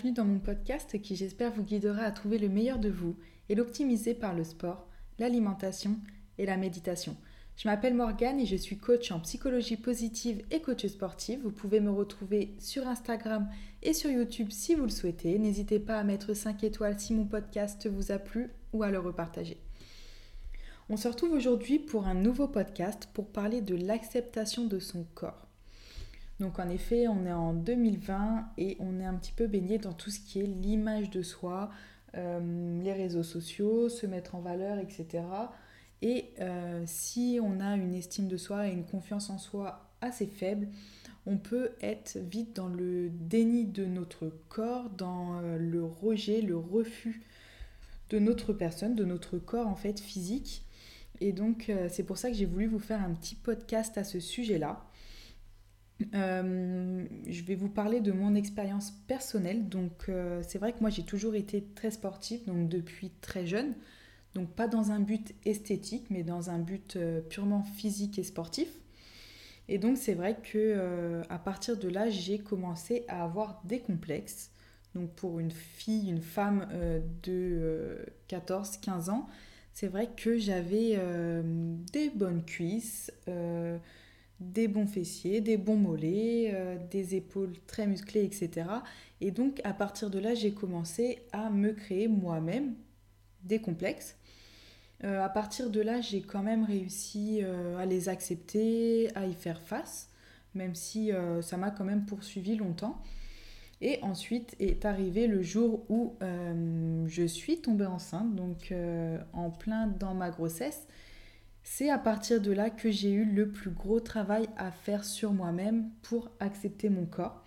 Bienvenue dans mon podcast qui j'espère vous guidera à trouver le meilleur de vous et l'optimiser par le sport, l'alimentation et la méditation. Je m'appelle Morgane et je suis coach en psychologie positive et coach sportive. Vous pouvez me retrouver sur Instagram et sur YouTube si vous le souhaitez. N'hésitez pas à mettre 5 étoiles si mon podcast vous a plu ou à le repartager. On se retrouve aujourd'hui pour un nouveau podcast pour parler de l'acceptation de son corps. Donc en effet, on est en 2020 et on est un petit peu baigné dans tout ce qui est l'image de soi, euh, les réseaux sociaux, se mettre en valeur, etc. Et euh, si on a une estime de soi et une confiance en soi assez faible, on peut être vite dans le déni de notre corps, dans euh, le rejet, le refus de notre personne, de notre corps en fait physique. Et donc c'est pour ça que j'ai voulu vous faire un petit podcast à ce sujet-là. Euh, je vais vous parler de mon expérience personnelle. Donc, euh, c'est vrai que moi, j'ai toujours été très sportive, donc depuis très jeune. Donc, pas dans un but esthétique, mais dans un but euh, purement physique et sportif. Et donc, c'est vrai que à partir de là, j'ai commencé à avoir des complexes. Donc, pour une fille, une femme de 14-15 ans, c'est vrai que j'avais des bonnes cuisses des bons fessiers, des bons mollets, euh, des épaules très musclées, etc. Et donc à partir de là, j'ai commencé à me créer moi-même des complexes. Euh, à partir de là, j'ai quand même réussi euh, à les accepter, à y faire face, même si ça m'a quand même poursuivi longtemps. Et ensuite est arrivé le jour où je suis tombée enceinte, donc en plein dans ma grossesse. C'est à partir de là que j'ai eu le plus gros travail à faire sur moi-même pour accepter mon corps.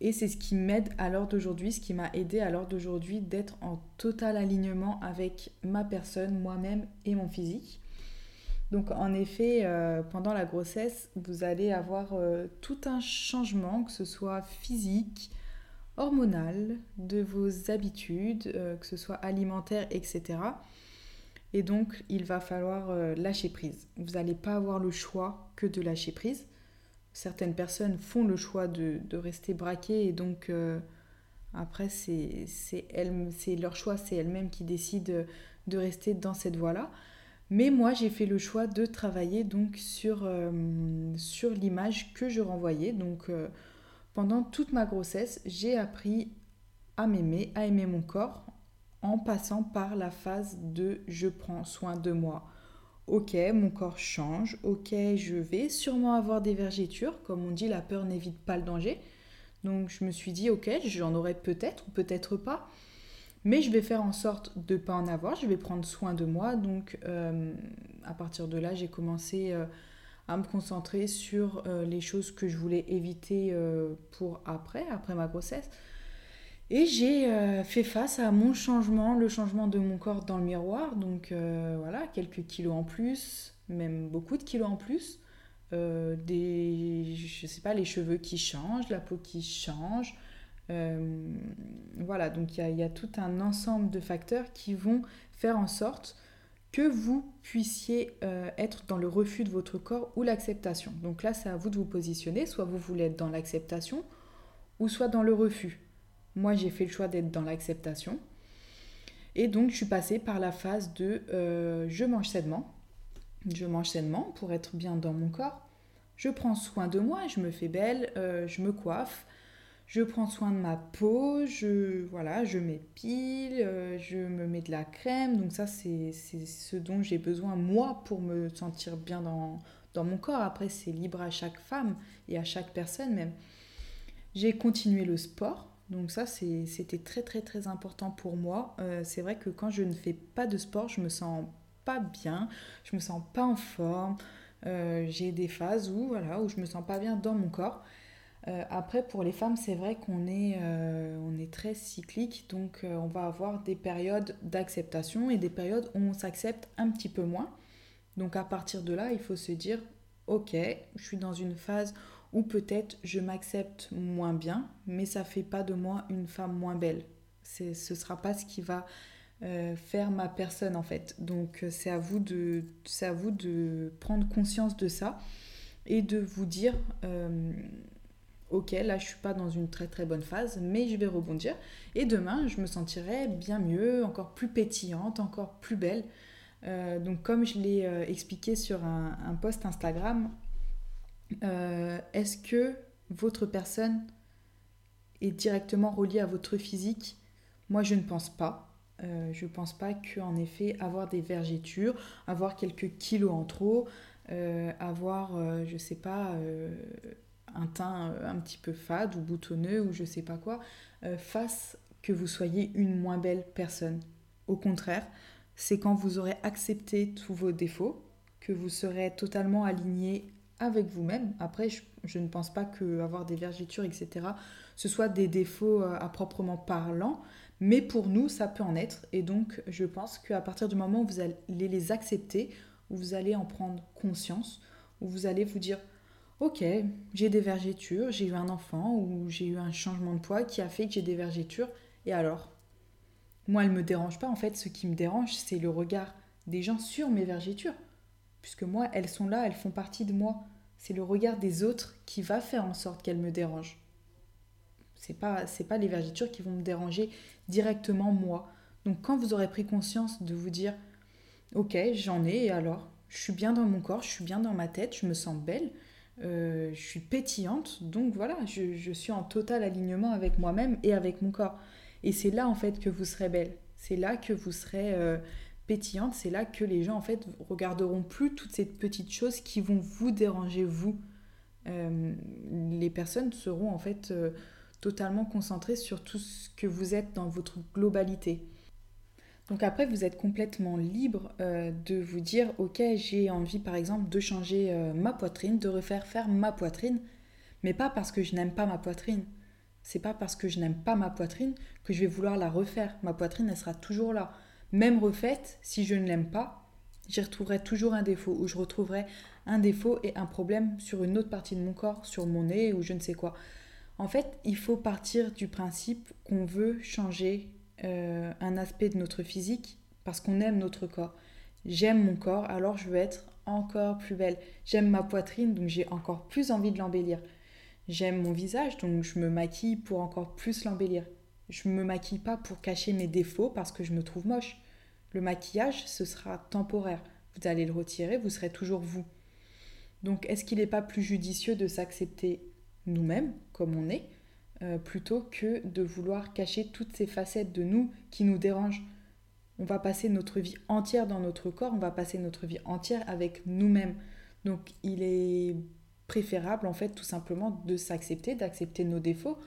Et c'est ce qui m'aide à l'heure d'aujourd'hui, ce qui m'a aidé à l'heure d'aujourd'hui d'être en total alignement avec ma personne, moi-même et mon physique. Donc en effet, euh, pendant la grossesse, vous allez avoir euh, tout un changement, que ce soit physique, hormonal, de vos habitudes, euh, que ce soit alimentaire, etc. Et donc, il va falloir euh, lâcher prise. Vous n'allez pas avoir le choix que de lâcher prise. Certaines personnes font le choix de, rester braquées et donc euh, après, c'est leur choix, c'est elles-mêmes qui décident de rester dans cette voie-là. Mais moi, j'ai fait le choix de travailler donc sur, euh, sur l'image que je renvoyais. Donc, pendant toute ma grossesse, j'ai appris à m'aimer, à aimer mon corps en passant par la phase de je prends soin de moi. Ok, mon corps change, ok, je vais sûrement avoir des vergitures, comme on dit, la peur n'évite pas le danger. Donc je me suis dit, ok, j'en aurai peut-être ou peut-être pas, mais je vais faire en sorte de ne pas en avoir, je vais prendre soin de moi. Donc euh, à partir de là, j'ai commencé euh, à me concentrer sur euh, les choses que je voulais éviter pour après, après ma grossesse. Et j'ai euh, fait face à mon changement, le changement de mon corps dans le miroir. Donc euh, voilà, quelques kilos en plus, même beaucoup de kilos en plus. Euh, des, je sais pas, les cheveux qui changent, la peau qui change. voilà, donc il y, a tout un ensemble de facteurs qui vont faire en sorte que vous puissiez être dans le refus de votre corps ou l'acceptation. Donc là, c'est à vous de vous positionner. Soit vous voulez être dans l'acceptation ou soit dans le refus. Moi, j'ai fait le choix d'être dans l'acceptation. Et donc, je suis passée par la phase de euh, je mange sainement. Je mange sainement pour être bien dans mon corps. Je prends soin de moi, je me fais belle, euh, je me coiffe, je prends soin de ma peau, je, voilà, je m'épile, euh, je me mets de la crème. Donc ça, c'est ce dont j'ai besoin, moi, pour me sentir bien dans, dans mon corps. Après, c'est libre à chaque femme et à chaque personne même. J'ai continué le sport. Donc ça, c'était très très très important pour moi. Euh, c'est vrai que quand je ne fais pas de sport, je me sens pas bien, je me sens pas en forme. Euh, j'ai des phases où, voilà, où je me sens pas bien dans mon corps. Euh, après, pour les femmes, c'est vrai qu'on est, on est très cyclique, donc on va avoir des périodes d'acceptation et des périodes où on s'accepte un petit peu moins. Donc à partir de là, il faut se dire, ok, je suis dans une phase ou peut-être je m'accepte moins bien, mais ça fait pas de moi une femme moins belle. Ce sera pas ce qui va euh, faire ma personne en fait. Donc euh, c'est à vous de c'est à vous de prendre conscience de ça et de vous dire euh, ok, là je suis pas dans une très très bonne phase, mais je vais rebondir. Et demain, je me sentirai bien mieux, encore plus pétillante, encore plus belle. Donc comme je l'ai expliqué sur un post Instagram, euh, est-ce que votre personne est directement reliée à votre physique? Moi, je ne pense pas. je ne pense pas qu'en effet, avoir des vergitures, avoir quelques kilos en trop, avoir, je ne sais pas, un teint un petit peu fade ou boutonneux ou je sais pas quoi, fasse que vous soyez une moins belle personne. Au contraire, c'est quand vous aurez accepté tous vos défauts que vous serez totalement aligné avec vous-même. Après, je, ne pense pas que avoir des vergitures, etc., ce soit des défauts euh, à proprement parlant, mais pour nous, ça peut en être. Et donc, je pense qu'à partir du moment où vous allez les accepter, où vous allez en prendre conscience, où vous allez vous dire, ok, j'ai des vergitures, j'ai eu un enfant ou j'ai eu un changement de poids qui a fait que j'ai des vergitures, et alors? Moi, elles ne me dérangent pas. En fait, ce qui me dérange, c'est le regard des gens sur mes vergitures. Puisque moi, elles sont là, elles font partie de moi. C'est le regard des autres qui va faire en sorte qu'elles me dérangent. C'est pas, c'est pas les vergitures qui vont me déranger directement moi. Donc quand vous aurez pris conscience de vous dire, ok, j'en ai, et alors Je suis bien dans mon corps, je suis bien dans ma tête, je me sens belle, euh, je suis pétillante, donc voilà, je, suis en total alignement avec moi-même et avec mon corps. Et c'est là en fait que vous serez belle, c'est là que vous serez euh, pétillante, c'est là que les gens en fait regarderont plus toutes ces petites choses qui vont vous déranger vous. Euh, les personnes seront en fait totalement concentrées sur tout ce que vous êtes dans votre globalité. Donc après, vous êtes complètement libre euh, de vous dire, ok, j'ai envie par exemple de changer euh, ma poitrine, de refaire faire ma poitrine, mais pas parce que je n'aime pas ma poitrine. C'est pas parce que je n'aime pas ma poitrine que je vais vouloir la refaire. Ma poitrine, elle sera toujours là. Même refaite, si je ne l'aime pas, j'y retrouverai toujours un défaut, ou je retrouverai un défaut et un problème sur une autre partie de mon corps, sur mon nez ou je ne sais quoi. En fait, il faut partir du principe qu'on veut changer euh, un aspect de notre physique parce qu'on aime notre corps. J'aime mon corps, alors je veux être encore plus belle. J'aime ma poitrine, donc j'ai encore plus envie de l'embellir. J'aime mon visage, donc je me maquille pour encore plus l'embellir. Je ne me maquille pas pour cacher mes défauts parce que je me trouve moche. Le maquillage, ce sera temporaire. Vous allez le retirer, vous serez toujours vous. Donc est-ce qu'il n'est pas plus judicieux de s'accepter nous-mêmes comme on est euh, plutôt que de vouloir cacher toutes ces facettes de nous qui nous dérangent? On va passer notre vie entière dans notre corps, on va passer notre vie entière avec nous-mêmes. Donc il est préférable en fait tout simplement de s'accepter, d'accepter nos défauts.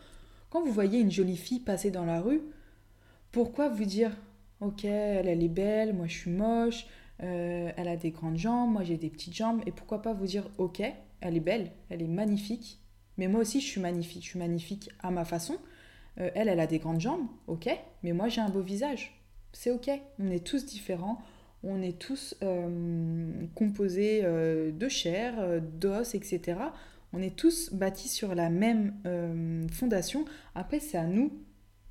Quand vous voyez une jolie fille passer dans la rue, pourquoi vous dire ok elle, est belle, moi je suis moche, euh, elle a des grandes jambes, moi j'ai des petites jambes, et pourquoi pas vous dire ok elle est belle, elle est magnifique, mais moi aussi, je suis magnifique. Je suis magnifique à ma façon. Euh, elle, elle a des grandes jambes, ok. Mais moi, j'ai un beau visage. C'est ok. On est tous différents. On est tous euh, composés de chair, d'os, etc. On est tous bâtis sur la même fondation. Après, c'est à nous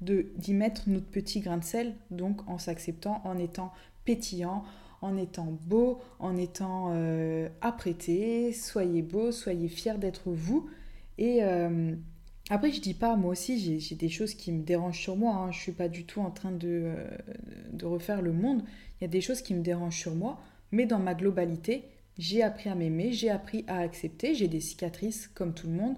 d'y mettre notre petit grain de sel, donc en s'acceptant, en étant pétillant, en étant beau, en étant apprêté. Soyez beau, soyez fiers d'être vous. Et euh, après, je dis pas, moi aussi, j'ai des choses qui me dérangent sur moi. Hein. Je suis pas du tout en train de, euh, de refaire le monde. Il y a des choses qui me dérangent sur moi, mais dans ma globalité, j'ai appris à m'aimer, j'ai appris à accepter. J'ai des cicatrices comme tout le monde,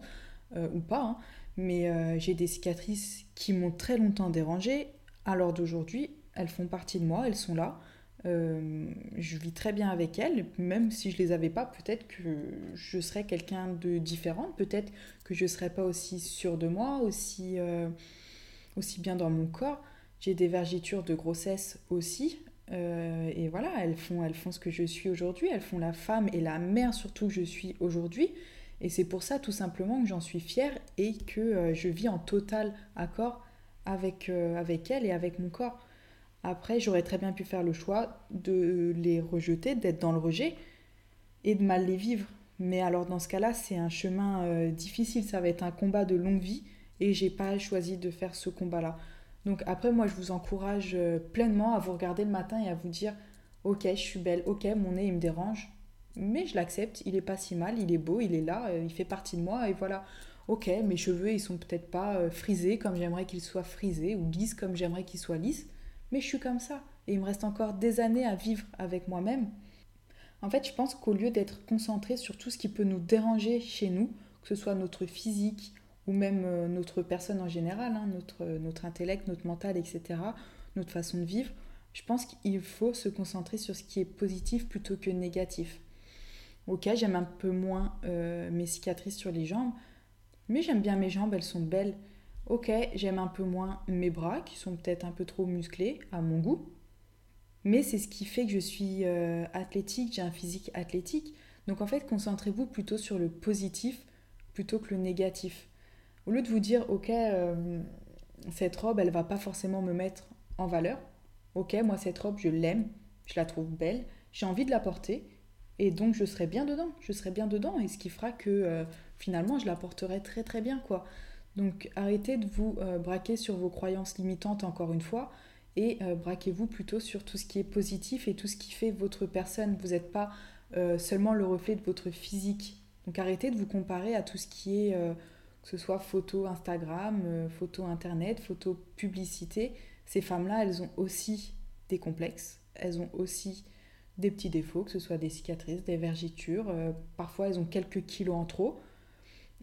euh, ou pas, hein. Mais j'ai des cicatrices qui m'ont très longtemps dérangée. L'heure d'aujourd'hui, elles font partie de moi, elles sont là. Euh, je vis très bien avec elle, même si je les avais pas, peut-être que je serais quelqu'un de différent, peut-être que je serais pas aussi sûre de moi, aussi, euh, aussi bien dans mon corps. J'ai des vergitures de grossesse aussi, euh, et voilà, elles font, elles font ce que je suis aujourd'hui, elles font la femme et la mère surtout que je suis aujourd'hui. Et c'est pour ça tout simplement que j'en suis fière et que je vis en total accord avec, avec elle et avec mon corps. Après, j'aurais très bien pu faire le choix de les rejeter, d'être dans le rejet et de mal les vivre. Mais alors dans ce cas-là, c'est un chemin euh, difficile, ça va être un combat de longue vie et j'ai pas choisi de faire ce combat-là. Donc après, moi, je vous encourage euh, pleinement à vous regarder le matin et à vous dire, ok, je suis belle, ok, mon nez il me dérange, mais je l'accepte, il est pas si mal, il est beau, il est là, euh, il fait partie de moi et voilà. ok, mes cheveux, ils sont peut-être pas euh, frisés comme j'aimerais qu'ils soient frisés, ou lisses comme j'aimerais qu'ils soient lisses, mais je suis comme ça. Et il me reste encore des années à vivre avec moi-même. En fait, je pense qu'au lieu d'être concentré sur tout ce qui peut nous déranger chez nous, que ce soit notre physique ou même euh, notre personne en général, hein, notre, notre intellect, notre mental, etc., notre façon de vivre, je pense qu'il faut se concentrer sur ce qui est positif plutôt que négatif. Ok, j'aime un peu moins euh, mes cicatrices sur les jambes, mais j'aime bien mes jambes, elles sont belles. Ok, j'aime un peu moins mes bras, qui sont peut-être un peu trop musclés à mon goût, mais c'est ce qui fait que je suis euh, athlétique, j'ai un physique athlétique. Donc en fait, concentrez-vous plutôt sur le positif plutôt que le négatif. Au lieu de vous dire, ok, euh, cette robe, elle va pas forcément me mettre en valeur. Ok, moi cette robe, je l'aime, je la trouve belle, j'ai envie de la porter, et donc je serai bien dedans, je serai bien dedans, et ce qui fera que euh, finalement je la porterai très très bien, quoi. Donc arrêtez de vous euh, braquer sur vos croyances limitantes encore une fois, et braquez-vous plutôt sur tout ce qui est positif et tout ce qui fait votre personne. Vous n'êtes pas seulement le reflet de votre physique. Donc arrêtez de vous comparer à tout ce qui est que ce soit photo Instagram, euh, photo Internet, photo publicité, ces femmes-là, elles ont aussi des complexes, elles ont aussi des petits défauts, que ce soit des cicatrices, des vergitures, euh, parfois elles ont quelques kilos en trop,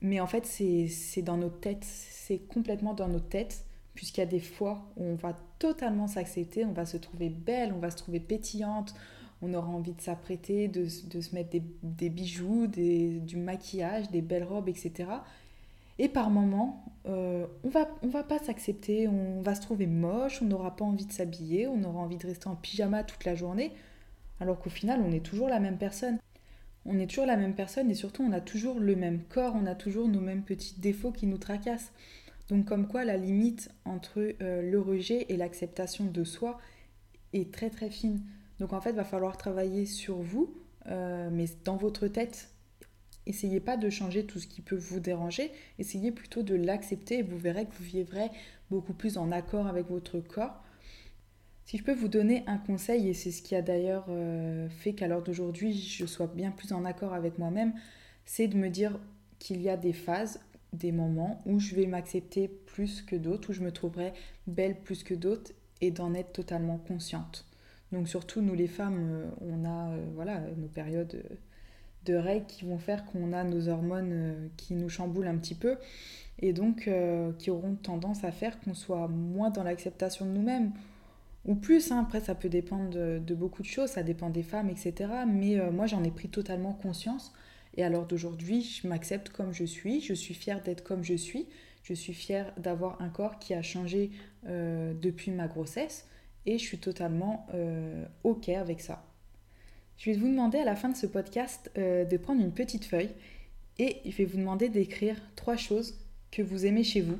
mais en fait c'est dans nos têtes, c'est complètement dans nos têtes, puisqu'il y a des fois où on va totalement s'accepter, on va se trouver belle, on va se trouver pétillante, on aura envie de s'apprêter, de, de, se mettre des, des bijoux, des, du maquillage, des belles robes, etc. Et par moments, euh, on va, on va pas s'accepter, on va se trouver moche, on n'aura pas envie de s'habiller, on aura envie de rester en pyjama toute la journée, alors qu'au final, on est toujours la même personne. On est toujours la même personne et surtout, on a toujours le même corps, on a toujours nos mêmes petits défauts qui nous tracassent. Donc comme quoi, la limite entre euh, le rejet et l'acceptation de soi est très très fine. Donc en fait, il va falloir travailler sur vous, euh, mais dans votre tête, Essayez pas de changer tout ce qui peut vous déranger, essayez plutôt de l'accepter et vous verrez que vous vivrez beaucoup plus en accord avec votre corps. Si je peux vous donner un conseil, et c'est ce qui a d'ailleurs euh, fait qu'à l'heure d'aujourd'hui je sois bien plus en accord avec moi-même, c'est de me dire qu'il y a des phases, des moments où je vais m'accepter plus que d'autres, où je me trouverai belle plus que d'autres et d'en être totalement consciente. Donc surtout nous les femmes, euh, on a euh, voilà nos périodes de règles qui vont faire qu'on a nos hormones qui nous chamboulent un petit peu et donc qui auront tendance à faire qu'on soit moins dans l'acceptation de nous-mêmes ou plus. Hein. Après, ça peut dépendre de, beaucoup de choses, ça dépend des femmes, etc. Mais euh, moi, j'en ai pris totalement conscience. Et alors d'aujourd'hui, je m'accepte comme je suis, je suis fière d'être comme je suis, je suis fière d'avoir un corps qui a changé depuis ma grossesse et je suis totalement OK avec ça. Je vais vous demander à la fin de ce podcast euh, de prendre une petite feuille et je vais vous demander d'écrire trois choses que vous aimez chez vous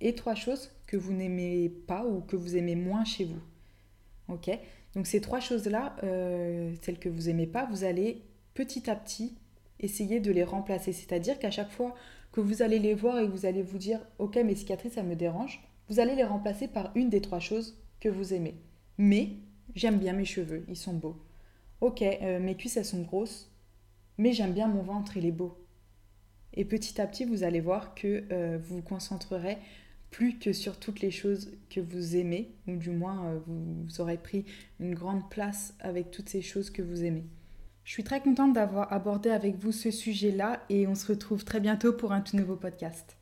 et trois choses que vous n'aimez pas ou que vous aimez moins chez vous. Ok? Donc ces trois choses-là, euh, celles que vous aimez pas, vous allez petit à petit essayer de les remplacer. C'est-à-dire qu'à chaque fois que vous allez les voir et que vous allez vous dire ok mes cicatrices ça me dérange, vous allez les remplacer par une des trois choses que vous aimez. Mais j'aime bien mes cheveux, ils sont beaux. Ok, euh, mes cuisses elles sont grosses, mais j'aime bien mon ventre, il est beau. Et petit à petit, vous allez voir que euh, vous vous concentrerez plus que sur toutes les choses que vous aimez, ou du moins euh, vous, aurez pris une grande place avec toutes ces choses que vous aimez. Je suis très contente d'avoir abordé avec vous ce sujet-là et on se retrouve très bientôt pour un tout nouveau podcast.